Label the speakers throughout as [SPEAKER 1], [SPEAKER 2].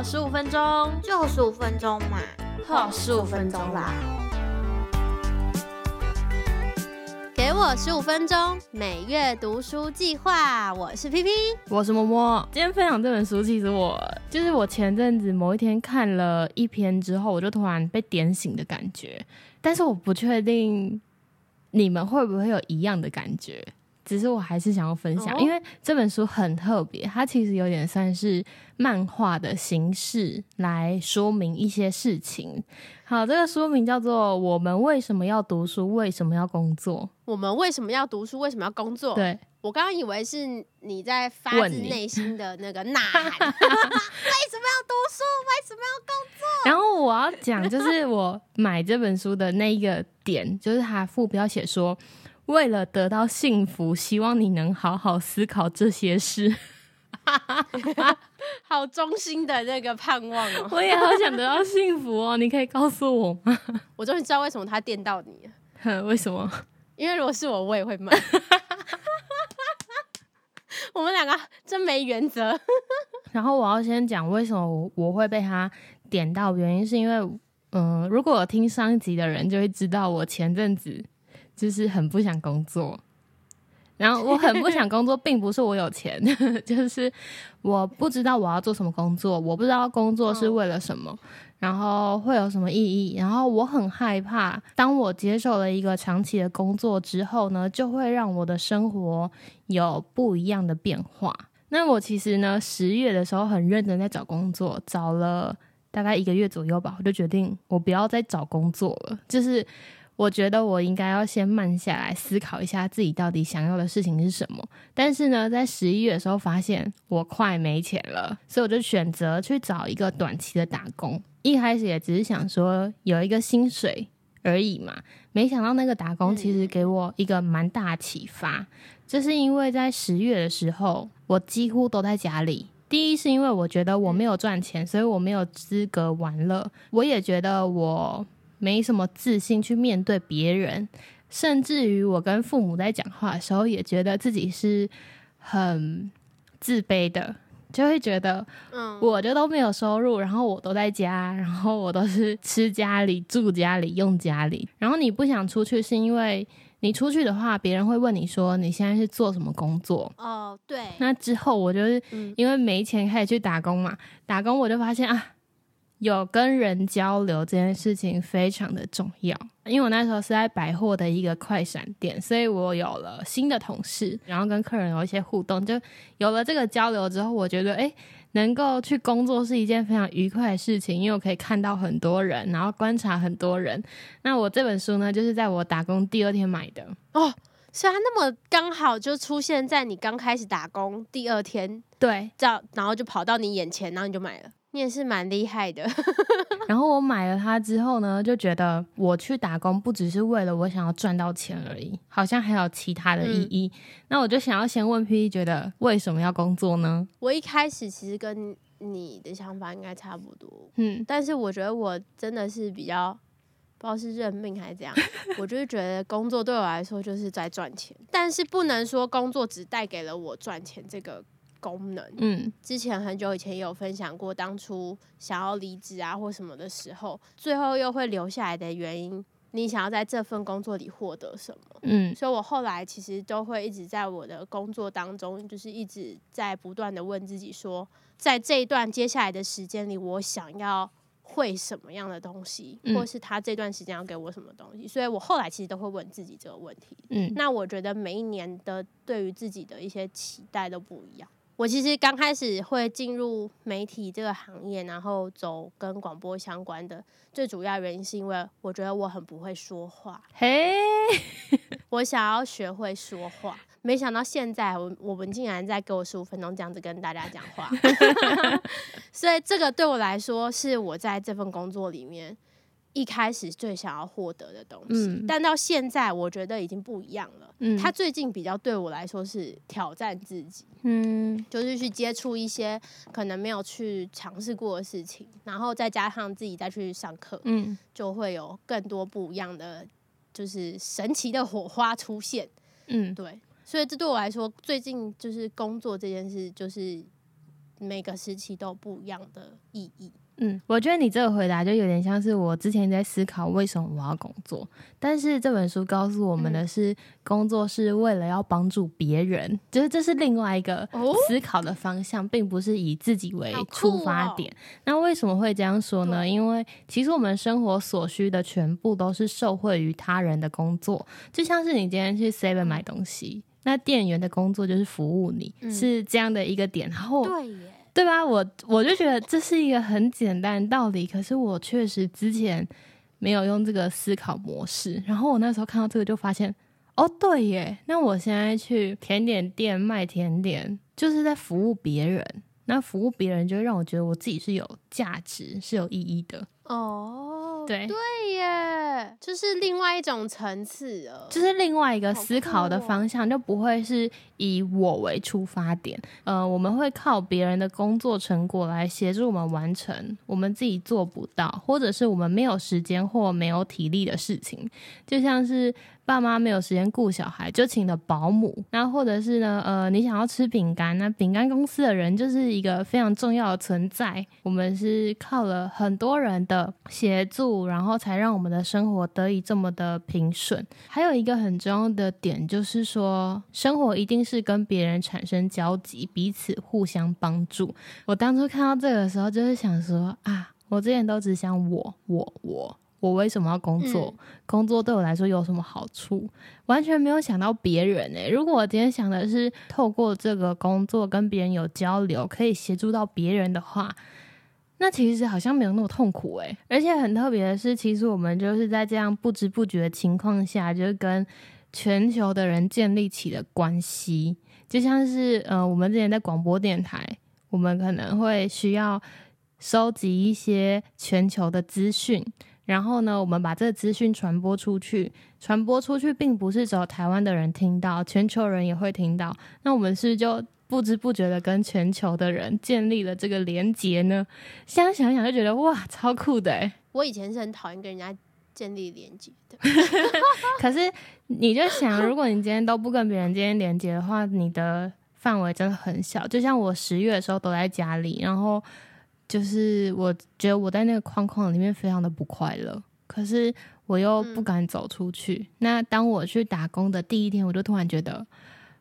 [SPEAKER 1] 好十五分钟，
[SPEAKER 2] 就十五分钟嘛，
[SPEAKER 1] 好十五分钟啦。
[SPEAKER 2] 给我十五分钟，每月读书计划。我是 P P，
[SPEAKER 1] 我是么么。今天分享这本书，其实我就是我前阵子某一天看了一篇之后，我就突然被点醒的感觉。但是我不确定你们会不会有一样的感觉。只是我还是想要分享，因为这本书很特别，它其实有点算是漫画的形式来说明一些事情。好，这个书名叫做《我们为什么要读书？为什么要工作？
[SPEAKER 2] 我们为什么要读书？为什么要工作？》
[SPEAKER 1] 对，
[SPEAKER 2] 我刚刚以为是你在发自内心的那个呐 喊，为什么要读书？为什么要工作？
[SPEAKER 1] 然后我要讲，就是我买这本书的那一个点，就是它副标写说。为了得到幸福，希望你能好好思考这些事。
[SPEAKER 2] 好衷心的那个盼望哦！
[SPEAKER 1] 我也好想得到幸福哦，你可以告诉我吗？
[SPEAKER 2] 我终于知道为什么他电到你
[SPEAKER 1] 了。为什么？
[SPEAKER 2] 因为如果是我，我也会买。我们两个真没原则。
[SPEAKER 1] 然后我要先讲为什么我会被他点到，原因是因为，嗯，如果听上一集的人就会知道，我前阵子。就是很不想工作，然后我很不想工作，并不是我有钱，就是我不知道我要做什么工作，我不知道工作是为了什么，然后会有什么意义，然后我很害怕，当我接受了一个长期的工作之后呢，就会让我的生活有不一样的变化。那我其实呢，十月的时候很认真在找工作，找了大概一个月左右吧，我就决定我不要再找工作了，就是。我觉得我应该要先慢下来思考一下自己到底想要的事情是什么。但是呢，在十一月的时候发现我快没钱了，所以我就选择去找一个短期的打工。一开始也只是想说有一个薪水而已嘛，没想到那个打工其实给我一个蛮大启发。这是因为在十月的时候，我几乎都在家里。第一是因为我觉得我没有赚钱，所以我没有资格玩乐。我也觉得我。没什么自信去面对别人，甚至于我跟父母在讲话的时候，也觉得自己是很自卑的，就会觉得，嗯，我就都没有收入，然后我都在家，然后我都是吃家里、住家里、用家里，然后你不想出去，是因为你出去的话，别人会问你说你现在是做什么工作？
[SPEAKER 2] 哦，对。
[SPEAKER 1] 那之后我就是因为没钱开始去打工嘛，打工我就发现啊。有跟人交流这件事情非常的重要，因为我那时候是在百货的一个快闪店，所以我有了新的同事，然后跟客人有一些互动，就有了这个交流之后，我觉得诶，能够去工作是一件非常愉快的事情，因为我可以看到很多人，然后观察很多人。那我这本书呢，就是在我打工第二天买的
[SPEAKER 2] 哦，所以它那么刚好就出现在你刚开始打工第二天，
[SPEAKER 1] 对，
[SPEAKER 2] 这样然后就跑到你眼前，然后你就买了。你也是蛮厉害的。
[SPEAKER 1] 然后我买了它之后呢，就觉得我去打工不只是为了我想要赚到钱而已，好像还有其他的意义。那我就想要先问 P，觉得为什么要工作呢？
[SPEAKER 2] 我一开始其实跟你的想法应该差不多，嗯，但是我觉得我真的是比较不知道是认命还是怎样，我就是觉得工作对我来说就是在赚钱，但是不能说工作只带给了我赚钱这个。功能，嗯，之前很久以前有分享过，当初想要离职啊或什么的时候，最后又会留下来的原因，你想要在这份工作里获得什么？嗯，所以我后来其实都会一直在我的工作当中，就是一直在不断的问自己说，在这一段接下来的时间里，我想要会什么样的东西，或是他这段时间要给我什么东西？所以我后来其实都会问自己这个问题。嗯，那我觉得每一年的对于自己的一些期待都不一样。我其实刚开始会进入媒体这个行业，然后走跟广播相关的，最主要原因是因为我觉得我很不会说话，嘿，我想要学会说话。没想到现在我我们竟然在给我十五分钟这样子跟大家讲话，所以这个对我来说是我在这份工作里面。一开始最想要获得的东西，但到现在我觉得已经不一样了。嗯，他最近比较对我来说是挑战自己，嗯，就是去接触一些可能没有去尝试过的事情，然后再加上自己再去上课，嗯，就会有更多不一样的，就是神奇的火花出现。嗯，对，所以这对我来说，最近就是工作这件事，就是每个时期都有不一样的意义。
[SPEAKER 1] 嗯，我觉得你这个回答就有点像是我之前在思考为什么我要工作，但是这本书告诉我们的是，工作是为了要帮助别人，就是这是另外一个思考的方向，并不是以自己为出发点。那为什么会这样说呢？因为其实我们生活所需的全部都是受惠于他人的工作，就像是你今天去 Seven 买东西，那店员的工作就是服务你，是这样的一个点。然后
[SPEAKER 2] 对
[SPEAKER 1] 吧？我我就觉得这是一个很简单的道理，可是我确实之前没有用这个思考模式。然后我那时候看到这个，就发现，哦，对耶，那我现在去甜点店卖甜点，就是在服务别人。那服务别人，就让我觉得我自己是有价值、是有意义的。哦，对
[SPEAKER 2] 对耶，就是另外一种层次了，
[SPEAKER 1] 就是另外一个思考的方向，就不会是以我为出发点。呃，我们会靠别人的工作成果来协助我们完成我们自己做不到，或者是我们没有时间或没有体力的事情，就像是。爸妈没有时间顾小孩，就请了保姆。那或者是呢？呃，你想要吃饼干，那饼干公司的人就是一个非常重要的存在。我们是靠了很多人的协助，然后才让我们的生活得以这么的平顺。还有一个很重要的点就是说，生活一定是跟别人产生交集，彼此互相帮助。我当初看到这个时候，就是想说啊，我之前都只想我，我，我。我为什么要工作？工作对我来说有什么好处？完全没有想到别人诶。如果我今天想的是透过这个工作跟别人有交流，可以协助到别人的话，那其实好像没有那么痛苦诶。而且很特别的是，其实我们就是在这样不知不觉的情况下，就是跟全球的人建立起了关系。就像是呃，我们之前在广播电台，我们可能会需要收集一些全球的资讯。然后呢，我们把这个资讯传播出去，传播出去，并不是只有台湾的人听到，全球人也会听到。那我们是就不知不觉的跟全球的人建立了这个连结呢？现在想想就觉得哇，超酷的哎！
[SPEAKER 2] 我以前是很讨厌跟人家建立连接的，
[SPEAKER 1] 可是你就想，如果你今天都不跟别人建立连接的话，你的范围真的很小。就像我十月的时候都在家里，然后。就是我觉得我在那个框框里面非常的不快乐，可是我又不敢走出去。那当我去打工的第一天，我就突然觉得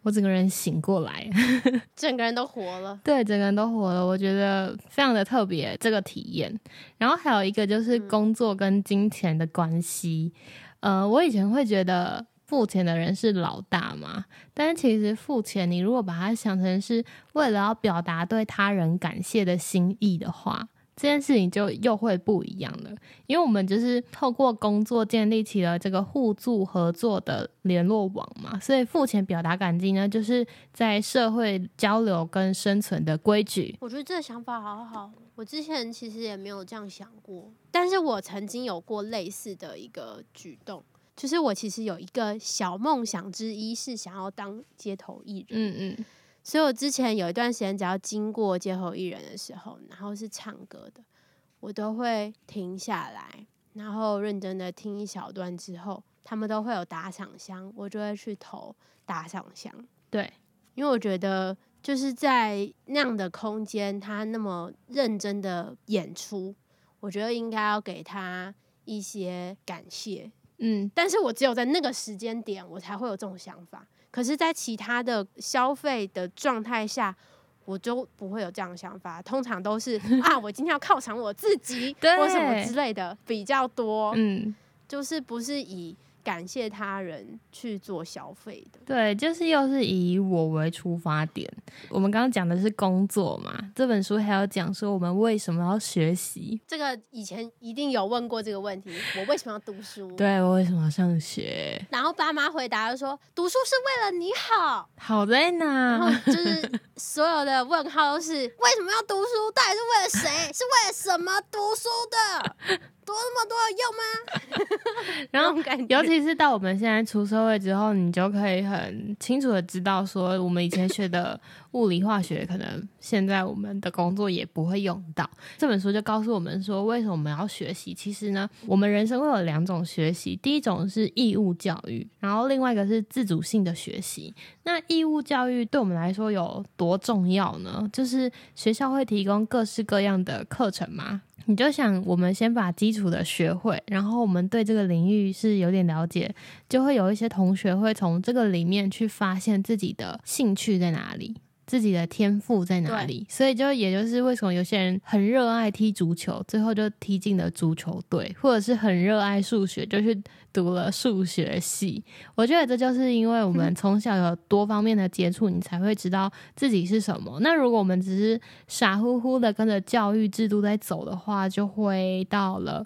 [SPEAKER 1] 我整个人醒过来，
[SPEAKER 2] 整个人都活了。
[SPEAKER 1] 对，整个人都活了，我觉得非常的特别这个体验。然后还有一个就是工作跟金钱的关系。呃，我以前会觉得。付钱的人是老大嘛？但是其实付钱，你如果把它想成是为了要表达对他人感谢的心意的话，这件事情就又会不一样了。因为我们就是透过工作建立起了这个互助合作的联络网嘛，所以付钱表达感激呢，就是在社会交流跟生存的规矩。
[SPEAKER 2] 我觉得这个想法好好，我之前其实也没有这样想过，但是我曾经有过类似的一个举动。就是我其实有一个小梦想之一是想要当街头艺人，嗯嗯，所以我之前有一段时间只要经过街头艺人的时候，然后是唱歌的，我都会停下来，然后认真的听一小段之后，他们都会有打赏箱，我就会去投打赏箱。
[SPEAKER 1] 对，
[SPEAKER 2] 因为我觉得就是在那样的空间，他那么认真的演出，我觉得应该要给他一些感谢。嗯，但是我只有在那个时间点，我才会有这种想法。可是，在其他的消费的状态下，我就不会有这样的想法。通常都是 啊，我今天要犒赏我自己，或什么之类的比较多。嗯，就是不是以。感谢他人去做消费的，
[SPEAKER 1] 对，就是又是以我为出发点。我们刚刚讲的是工作嘛，这本书还要讲说我们为什么要学习。
[SPEAKER 2] 这个以前一定有问过这个问题，我为什么要读书？
[SPEAKER 1] 对我为什么要上学？
[SPEAKER 2] 然后爸妈回答说，读书是为了你好。
[SPEAKER 1] 好在哪？
[SPEAKER 2] 然后就是所有的问号都是为什么要读书？到底是为了谁？是为了什么读书的？读那么多有用吗？
[SPEAKER 1] 然后，尤其其是到我们现在出社会之后，你就可以很清楚的知道，说我们以前学的物理化学，可能现在我们的工作也不会用到。这本书就告诉我们说，为什么我们要学习？其实呢，我们人生会有两种学习，第一种是义务教育，然后另外一个是自主性的学习。那义务教育对我们来说有多重要呢？就是学校会提供各式各样的课程嘛。你就想，我们先把基础的学会，然后我们对这个领域是有点了解，就会有一些同学会从这个里面去发现自己的兴趣在哪里。自己的天赋在哪里？所以就也就是为什么有些人很热爱踢足球，最后就踢进了足球队，或者是很热爱数学，就去读了数学系。我觉得这就是因为我们从小有多方面的接触，你才会知道自己是什么。那如果我们只是傻乎乎的跟着教育制度在走的话，就会到了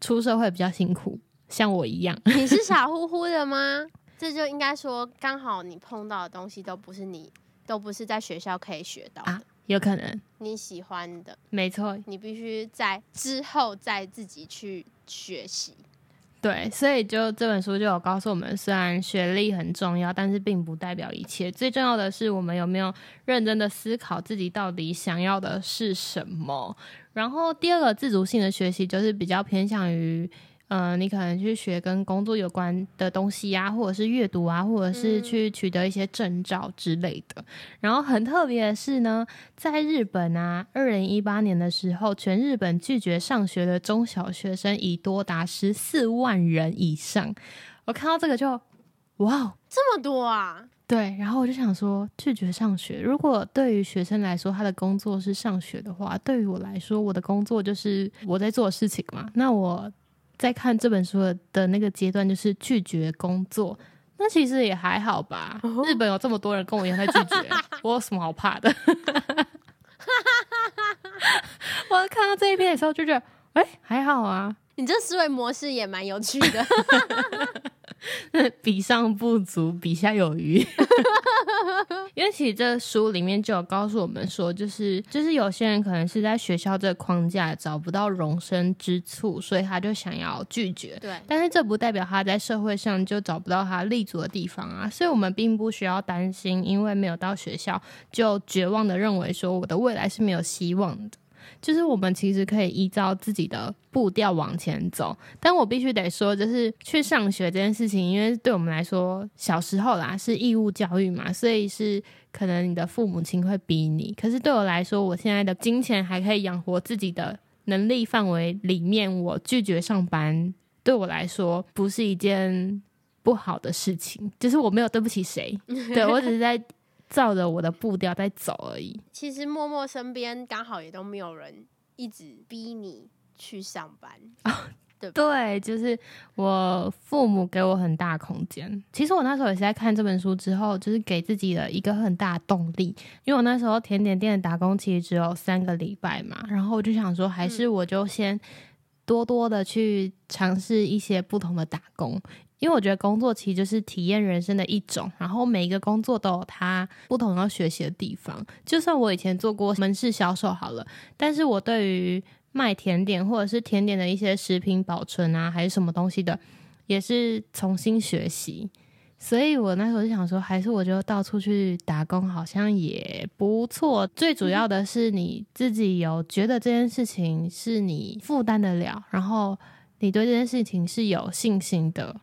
[SPEAKER 1] 出社会比较辛苦，像我一样。
[SPEAKER 2] 你是傻乎乎的吗？这就应该说，刚好你碰到的东西都不是你。都不是在学校可以学到的，
[SPEAKER 1] 有可能
[SPEAKER 2] 你喜欢的，
[SPEAKER 1] 没错，
[SPEAKER 2] 你必须在之后再自己去学习。
[SPEAKER 1] 对，所以就这本书就有告诉我们，虽然学历很重要，但是并不代表一切。最重要的是，我们有没有认真的思考自己到底想要的是什么。然后第二个自主性的学习，就是比较偏向于。嗯，你可能去学跟工作有关的东西呀，或者是阅读啊，或者是去取得一些证照之类的。然后很特别的是呢，在日本啊，二零一八年的时候，全日本拒绝上学的中小学生已多达十四万人以上。我看到这个就，哇，
[SPEAKER 2] 这么多啊！
[SPEAKER 1] 对，然后我就想说，拒绝上学，如果对于学生来说，他的工作是上学的话，对于我来说，我的工作就是我在做事情嘛。那我。在看这本书的那个阶段，就是拒绝工作，那其实也还好吧。日本有这么多人跟我一样在拒绝，我有什么好怕的？我看到这一篇的时候就觉得，哎，还好啊。
[SPEAKER 2] 你这思维模式也蛮有趣的。
[SPEAKER 1] 比上不足，比下有余。因为其实这书里面就有告诉我们说，就是就是有些人可能是在学校这个框架找不到容身之处，所以他就想要拒绝。
[SPEAKER 2] 对，
[SPEAKER 1] 但是这不代表他在社会上就找不到他立足的地方啊。所以我们并不需要担心，因为没有到学校就绝望的认为说我的未来是没有希望的。就是我们其实可以依照自己的步调往前走，但我必须得说，就是去上学这件事情，因为对我们来说，小时候啦是义务教育嘛，所以是可能你的父母亲会逼你。可是对我来说，我现在的金钱还可以养活自己的能力范围里面，我拒绝上班，对我来说不是一件不好的事情。就是我没有对不起谁，对我只是在。照着我的步调在走而已。
[SPEAKER 2] 其实默默身边刚好也都没有人一直逼你去上班啊，对
[SPEAKER 1] 对，就是我父母给我很大空间。其实我那时候也是在看这本书之后，就是给自己的一个很大动力。因为我那时候甜点店的打工其实只有三个礼拜嘛，然后我就想说，还是我就先多多的去尝试一些不同的打工。因为我觉得工作其实就是体验人生的一种，然后每一个工作都有它不同要学习的地方。就算我以前做过门市销售好了，但是我对于卖甜点或者是甜点的一些食品保存啊，还是什么东西的，也是重新学习。所以我那时候就想说，还是我就到处去打工，好像也不错。最主要的是你自己有觉得这件事情是你负担得了，然后你对这件事情是有信心的。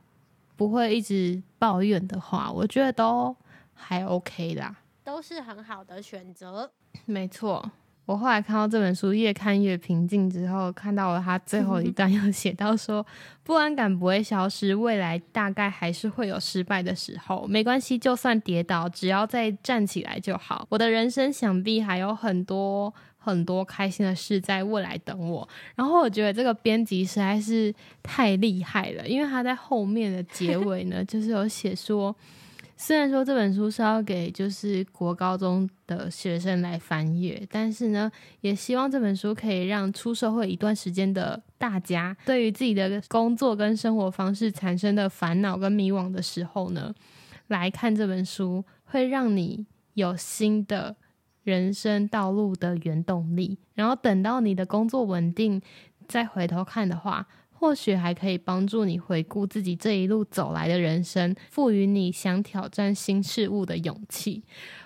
[SPEAKER 1] 不会一直抱怨的话，我觉得都还 OK 啦，
[SPEAKER 2] 都是很好的选择。
[SPEAKER 1] 没错，我后来看到这本书，越看越平静。之后看到了他最后一段，有写到说，不安感不会消失，未来大概还是会有失败的时候，没关系，就算跌倒，只要再站起来就好。我的人生想必还有很多。很多开心的事在未来等我，然后我觉得这个编辑实在是太厉害了，因为他在后面的结尾呢，就是有写说，虽然说这本书是要给就是国高中的学生来翻阅，但是呢，也希望这本书可以让出社会一段时间的大家，对于自己的工作跟生活方式产生的烦恼跟迷惘的时候呢，来看这本书，会让你有新的。人生道路的原动力，然后等到你的工作稳定，再回头看的话，或许还可以帮助你回顾自己这一路走来的人生，赋予你想挑战新事物的勇气。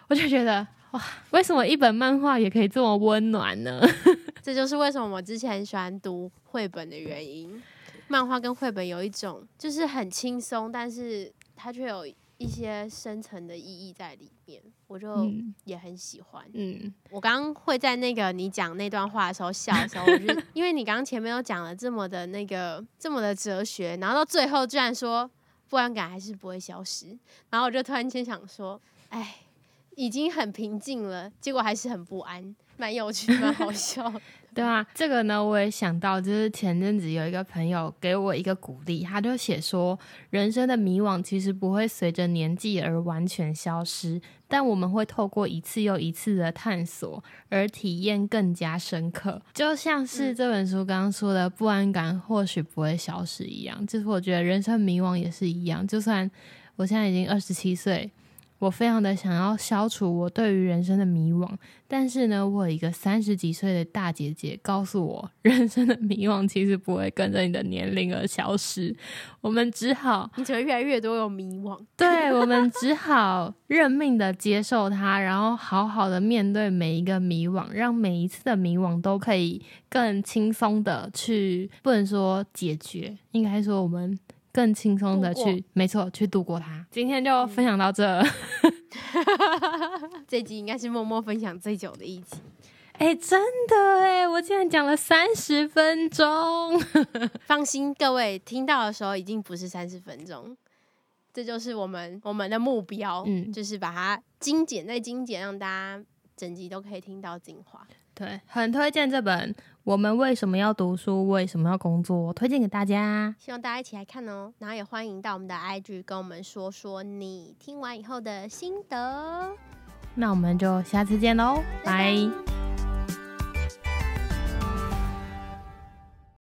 [SPEAKER 1] 我就觉得哇，为什么一本漫画也可以这么温暖呢？
[SPEAKER 2] 这就是为什么我之前喜欢读绘本的原因。漫画跟绘本有一种就是很轻松，但是它却有一些深层的意义在里面，我就也很喜欢。嗯，我刚刚会在那个你讲那段话的时候笑的时候，我就 因为你刚刚前面都讲了这么的那个这么的哲学，然后到最后居然说不安感还是不会消失，然后我就突然间想说，哎。已经很平静了，结果还是很不安，蛮有趣，蛮好笑。
[SPEAKER 1] 对啊，这个呢，我也想到，就是前阵子有一个朋友给我一个鼓励，他就写说，人生的迷惘其实不会随着年纪而完全消失，但我们会透过一次又一次的探索而体验更加深刻。就像是这本书刚刚说的，不安感或许不会消失一样，就是我觉得人生迷惘也是一样，就算我现在已经二十七岁。我非常的想要消除我对于人生的迷惘，但是呢，我有一个三十几岁的大姐姐告诉我，人生的迷惘其实不会跟着你的年龄而消失，我们只好
[SPEAKER 2] 你只会越来越多有迷惘，
[SPEAKER 1] 对我们只好认命的接受它，然后好好的面对每一个迷惘，让每一次的迷惘都可以更轻松的去，不能说解决，应该说我们。更轻松的去，没错，去度过它。今天就分享到这，
[SPEAKER 2] 这集应该是默默分享最久的一集。
[SPEAKER 1] 哎，真的哎，我竟然讲了三十分钟。
[SPEAKER 2] 放心，各位听到的时候已经不是三十分钟，这就是我们我们的目标，嗯，就是把它精简再精简，让大家整集都可以听到精华。
[SPEAKER 1] 对，很推荐这本。我们为什么要读书？为什么要工作？推荐给大家，
[SPEAKER 2] 希望大家一起来看哦。然后也欢迎到我们的 IG 跟我们说说你听完以后的心得。
[SPEAKER 1] 那我们就下次见喽，拜。